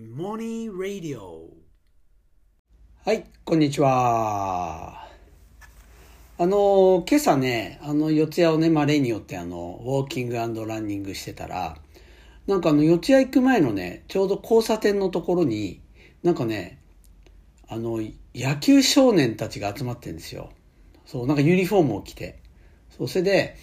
モニーラディオはい、こんにちは。あの、今朝ね、あの、四谷をね、まあ、例によってあの、ウォーキングランニングしてたら、なんかあの、四谷行く前のね、ちょうど交差点のところに、なんかね、あの、野球少年たちが集まってるんですよ。そう、なんかユニフォームを着て。そう、それで、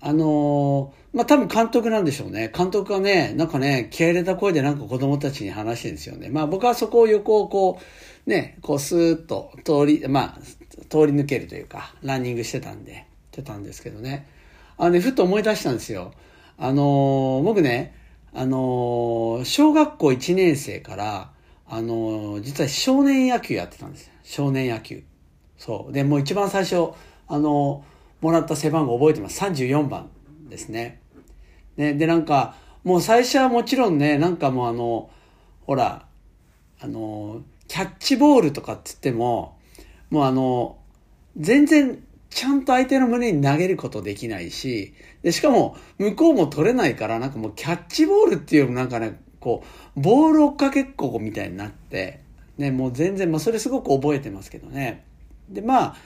あのーまあ、多分監督なんでしょうね。監督がね、なんかね、気合入れた声でなんか子供たちに話してるんですよね。まあ僕はそこを横をこう、ね、こうスーッと通り、まあ、通り抜けるというか、ランニングしてたんで、してたんですけどね。あのね、ふっと思い出したんですよ。あのー僕ね、あのー小学校1年生から、あの実は少年野球やってたんですよ。少年野球。そう。で、もう一番最初、あのもらった背番号覚えてます。34番ですね。ね、で、なんか、もう最初はもちろんね、なんかもうあの、ほら、あの、キャッチボールとかって言っても、もうあの、全然ちゃんと相手の胸に投げることできないし、で、しかも向こうも取れないから、なんかもうキャッチボールっていうよりもなんかね、こう、ボール追っかけっこみたいになって、ね、もう全然、まあそれすごく覚えてますけどね。で、まあ、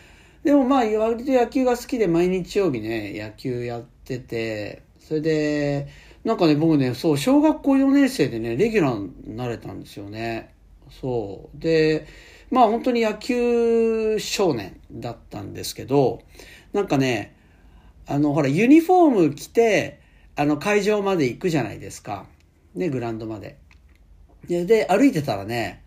でもまあ、割と野球が好きで毎日曜日ね、野球やってて、それで、なんかね、僕ね、そう、小学校4年生でね、レギュラーになれたんですよね。そう。で、まあ本当に野球少年だったんですけど、なんかね、あの、ほら、ユニフォーム着て、あの、会場まで行くじゃないですか。ね、グラウンドまで。で、で歩いてたらね、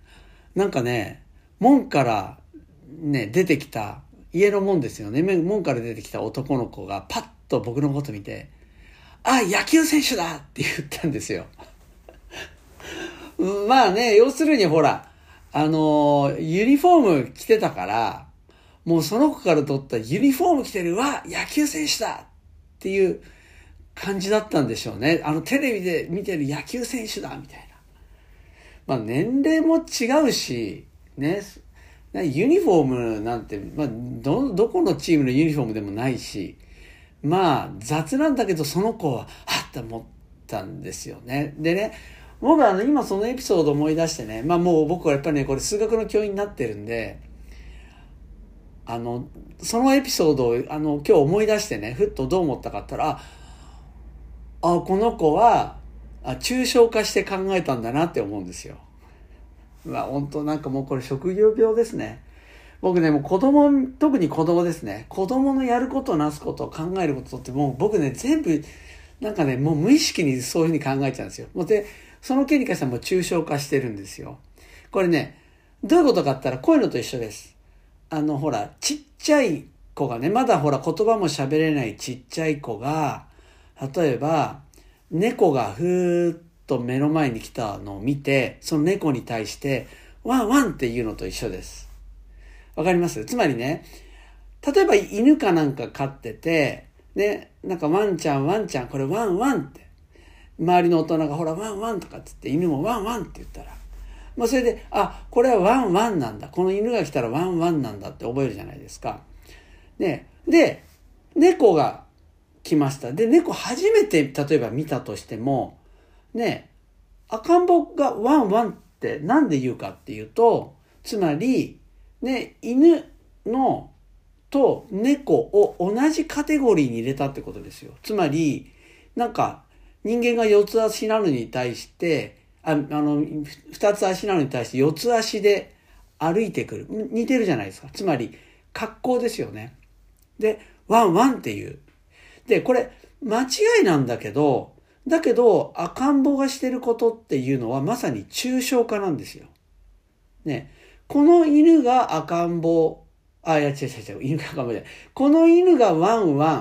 なんかね、門からね、出てきた、家の門ですよね。門から出てきた男の子がパッと僕のこと見て、あ、野球選手だって言ったんですよ。まあね、要するにほら、あのユニフォーム着てたから、もうその子から取ったユニフォーム着てるわ、野球選手だっていう感じだったんでしょうね。あのテレビで見てる野球選手だみたいな。まあ年齢も違うし、ね、ユニフォームなんて、まあ、ど、どこのチームのユニフォームでもないし、まあ、雑なんだけど、その子は、はっって思ったんですよね。でね、僕はあの、今そのエピソード思い出してね、まあもう僕はやっぱりね、これ数学の教員になってるんで、あの、そのエピソードを、あの、今日思い出してね、ふっとどう思ったかったら、あ、あこの子は、あ抽象化して考えたんだなって思うんですよ。まあ本当なんかもうこれ職業病ですね。僕ね、もう子供、特に子供ですね。子供のやることなすこと考えることってもう僕ね、全部、なんかね、もう無意識にそういうふうに考えちゃうんですよ。もうで、その件に関してはもう抽象化してるんですよ。これね、どういうことかって言ったらこういうのと一緒です。あの、ほら、ちっちゃい子がね、まだほら言葉も喋れないちっちゃい子が、例えば、猫がふーっと目の前に来たのを見て、その猫に対して、ワンワンっていうのと一緒です。わかります？つまりね、例えば犬かなんか飼ってて、ね、なんかワンちゃんワンちゃん、これワンワンって。周りの大人がほらワンワンとかって言って犬もワンワンって言ったら、まあそれで、あ、これはワンワンなんだ。この犬が来たらワンワンなんだって覚えるじゃないですか。ね、で、猫が来ました。で、猫初めて例えば見たとしても、ね、赤ん坊がワンワンってなんで言うかっていうと、つまり、ね、犬のと猫を同じカテゴリーに入れたってことですよ。つまり、なんか人間が四つ足なのに対して、ああの、二つ足なのに対して四つ足で歩いてくる。似てるじゃないですか。つまり、格好ですよね。で、ワンワンっていう。で、これ、間違いなんだけど、だけど、赤ん坊がしてることっていうのはまさに抽象化なんですよ。ね。この犬が赤ん坊、あ、いや、違う違う違う、犬が赤ん坊じゃない。この犬がワンワ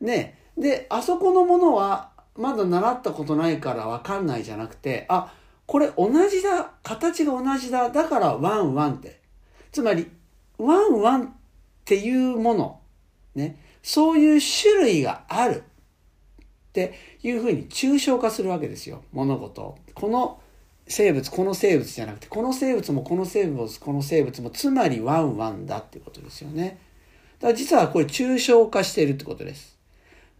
ン。ね。で、あそこのものは、まだ習ったことないからわかんないじゃなくて、あ、これ同じだ、形が同じだ、だからワンワンって。つまり、ワンワンっていうもの、ね。そういう種類があるっていうふうに抽象化するわけですよ、物事。この生物、この生物じゃなくて、この生物もこの生物、この生物も、つまりワンワンだっていうことですよね。だから実はこれ抽象化しているってことです。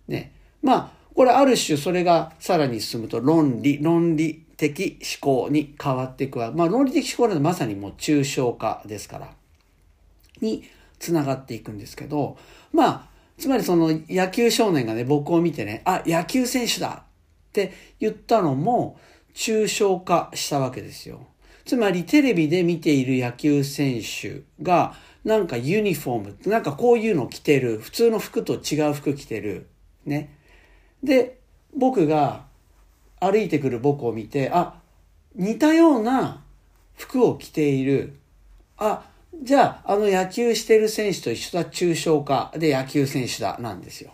ね。まあ、これある種それがさらに進むと論理、論理的思考に変わっていくわ。まあ論理的思考なんてまさにもう抽象化ですから。につながっていくんですけど、まあ、つまりその野球少年がね、僕を見てね、あ、野球選手だって言ったのも抽象化したわけですよ。つまりテレビで見ている野球選手がなんかユニフォーム、なんかこういうの着てる、普通の服と違う服着てる。ね。で、僕が歩いてくる僕を見て、あ、似たような服を着ている。あ、じゃあ、あの野球してる選手と一緒だ、抽象化で野球選手だ、なんですよ。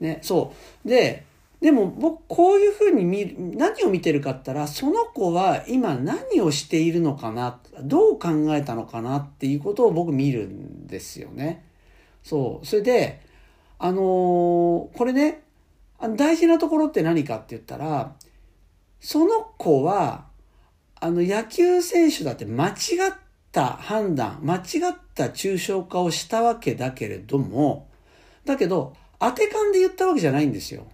ね、そう。で、でも僕、こういうふうに見る、何を見てるかったら、その子は今何をしているのかな、どう考えたのかなっていうことを僕見るんですよね。そう。それで、あのーこれね、大事なところって何かって言ったら、その子は、あの野球選手だって間違った判断、間違った抽象化をしたわけだけれども、だけど、当て勘で言ったわけじゃないんですよ。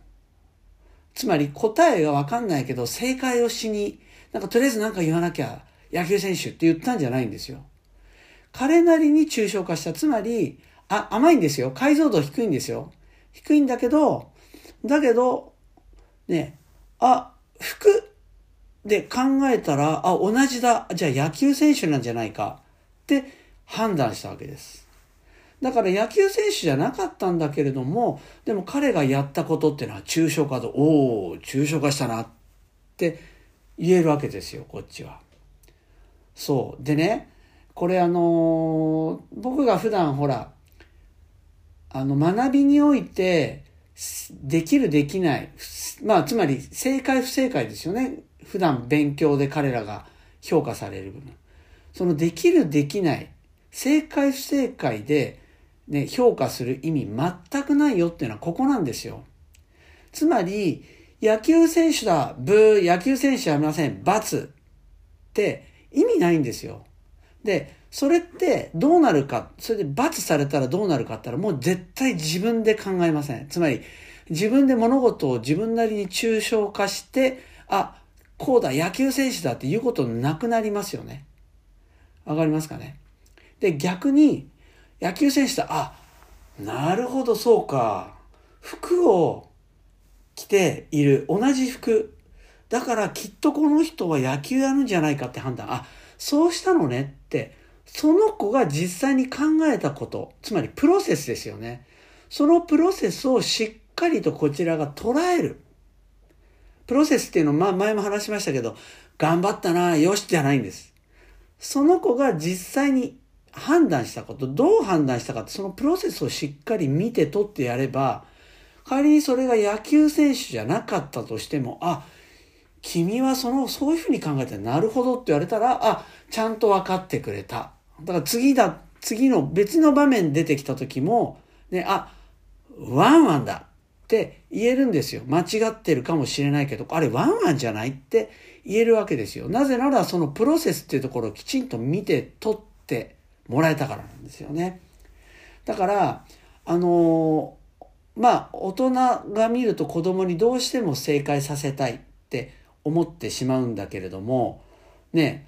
つまり答えがわかんないけど、正解をしに、なんかとりあえず何か言わなきゃ、野球選手って言ったんじゃないんですよ。彼なりに抽象化した。つまり、あ、甘いんですよ。解像度低いんですよ。低いんだけど、だけど、ね、あ、服で考えたら、あ、同じだ。じゃあ野球選手なんじゃないかって判断したわけです。だから野球選手じゃなかったんだけれども、でも彼がやったことっていうのは抽象化と、おお、抽象化したなって言えるわけですよ、こっちは。そう。でね、これあのー僕が普段ほら、あの、学びにおいて、できるできない。まあ、つまり、正解不正解ですよね。普段勉強で彼らが評価される部分。そのできるできない。正解不正解で、ね、評価する意味全くないよっていうのはここなんですよ。つまり、野球選手だ、ブー、野球選手は見ません、×って意味ないんですよ。で、それってどうなるか、それで罰されたらどうなるかって言ったらもう絶対自分で考えません。つまり自分で物事を自分なりに抽象化して、あ、こうだ、野球選手だっていうことなくなりますよね。わかりますかね？で、逆に野球選手だ、あ、なるほど、そうか。服を着ている、同じ服。だからきっとこの人は野球やるんじゃないかって判断。あ、そうしたのねって、その子が実際に考えたこと、つまりプロセスですよね。そのプロセスをしっかりとこちらが捉える。プロセスっていうのは、ま前も話しましたけど、頑張ったな、よしじゃないんです。その子が実際に判断したこと、どう判断したかって、そのプロセスをしっかり見て取ってやれば、仮にそれが野球選手じゃなかったとしても、あ、君はその、そういうふうに考えてなるほどって言われたら、あ、ちゃんと分かってくれた。だから次だ、次の別の場面出てきた時も、ね、あ、ワンワンだって言えるんですよ。間違ってるかもしれないけど、あれワンワンじゃないって言えるわけですよ。なぜならそのプロセスっていうところをきちんと見て取ってもらえたからなんですよね。だから、あのまあ、大人が見ると子供にどうしても正解させたいって思ってしまうんだけれども、ね、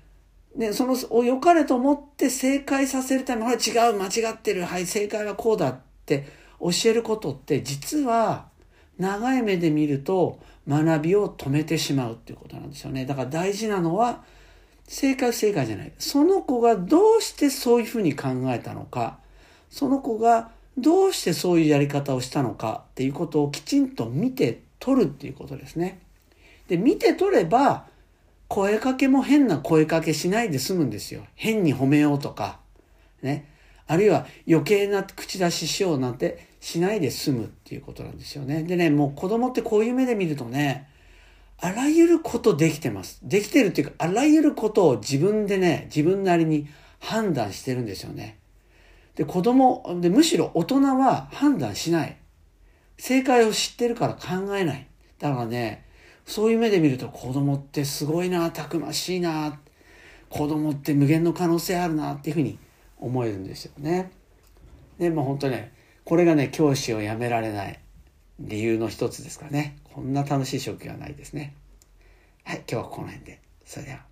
ね、その、良かれと思って正解させるために、ほら違う、間違ってる、はい、正解はこうだって教えることって、実は、長い目で見ると学びを止めてしまうっていうことなんですよね。だから大事なのは、正解不正解じゃない。その子がどうしてそういうふうに考えたのか、その子がどうしてそういうやり方をしたのかっていうことをきちんと見て取るっていうことですね。で、見て取れば、声かけも変な声かけしないで済むんですよ。変に褒めようとか、ね。あるいは余計な口出ししようなんてしないで済むっていうことなんですよね。でね、もう子供ってこういう目で見るとね、あらゆることできてます。できてるっていうか、あらゆることを自分でね、自分なりに判断してるんですよね。で、子供、で、むしろ大人は判断しない。正解を知ってるから考えない。だからね、そういう目で見ると子供ってすごいな、たくましいな、子供って無限の可能性あるなっていうふうに思えるんですよね。で、も本当ね、これがね、教師を辞められない理由の一つですからね。こんな楽しい職業はないですね。はい、今日はこの辺で。それでは。